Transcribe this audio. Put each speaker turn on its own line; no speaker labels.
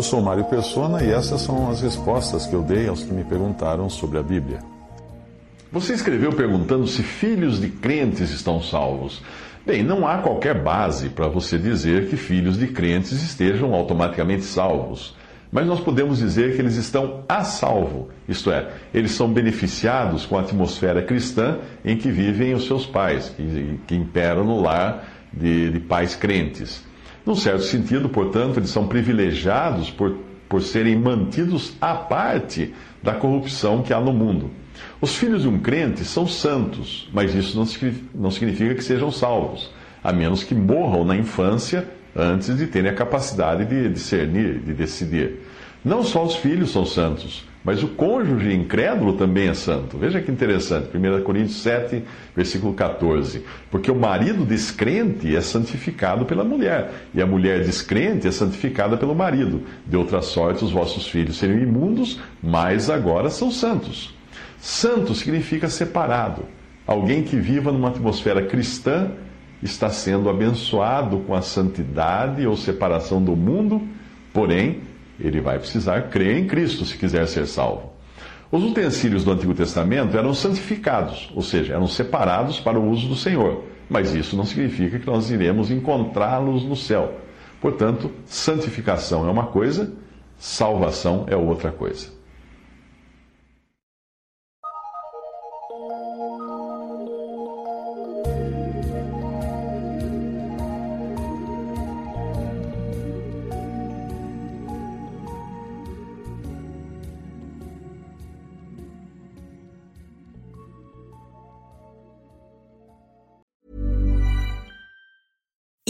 Eu sou Mário Persona e essas são as respostas que eu dei aos que me perguntaram sobre a Bíblia.
Você escreveu perguntando se filhos de crentes estão salvos. Bem, não há qualquer base para você dizer que filhos de crentes estejam automaticamente salvos. Mas nós podemos dizer que eles estão a salvo, isto é, eles são beneficiados com a atmosfera cristã em que vivem os seus pais, que, que imperam no lar de, de pais crentes. Num certo sentido, portanto, eles são privilegiados por, por serem mantidos à parte da corrupção que há no mundo. Os filhos de um crente são santos, mas isso não significa que sejam salvos, a menos que morram na infância antes de terem a capacidade de discernir, de decidir. Não só os filhos são santos, mas o cônjuge incrédulo também é santo. Veja que interessante, 1 Coríntios 7, versículo 14. Porque o marido descrente é santificado pela mulher, e a mulher descrente é santificada pelo marido. De outra sorte, os vossos filhos seriam imundos, mas agora são santos. Santo significa separado. Alguém que viva numa atmosfera cristã está sendo abençoado com a santidade ou separação do mundo, porém ele vai precisar crer em Cristo se quiser ser salvo. Os utensílios do Antigo Testamento eram santificados, ou seja, eram separados para o uso do Senhor. Mas isso não significa que nós iremos encontrá-los no céu. Portanto, santificação é uma coisa, salvação é outra coisa.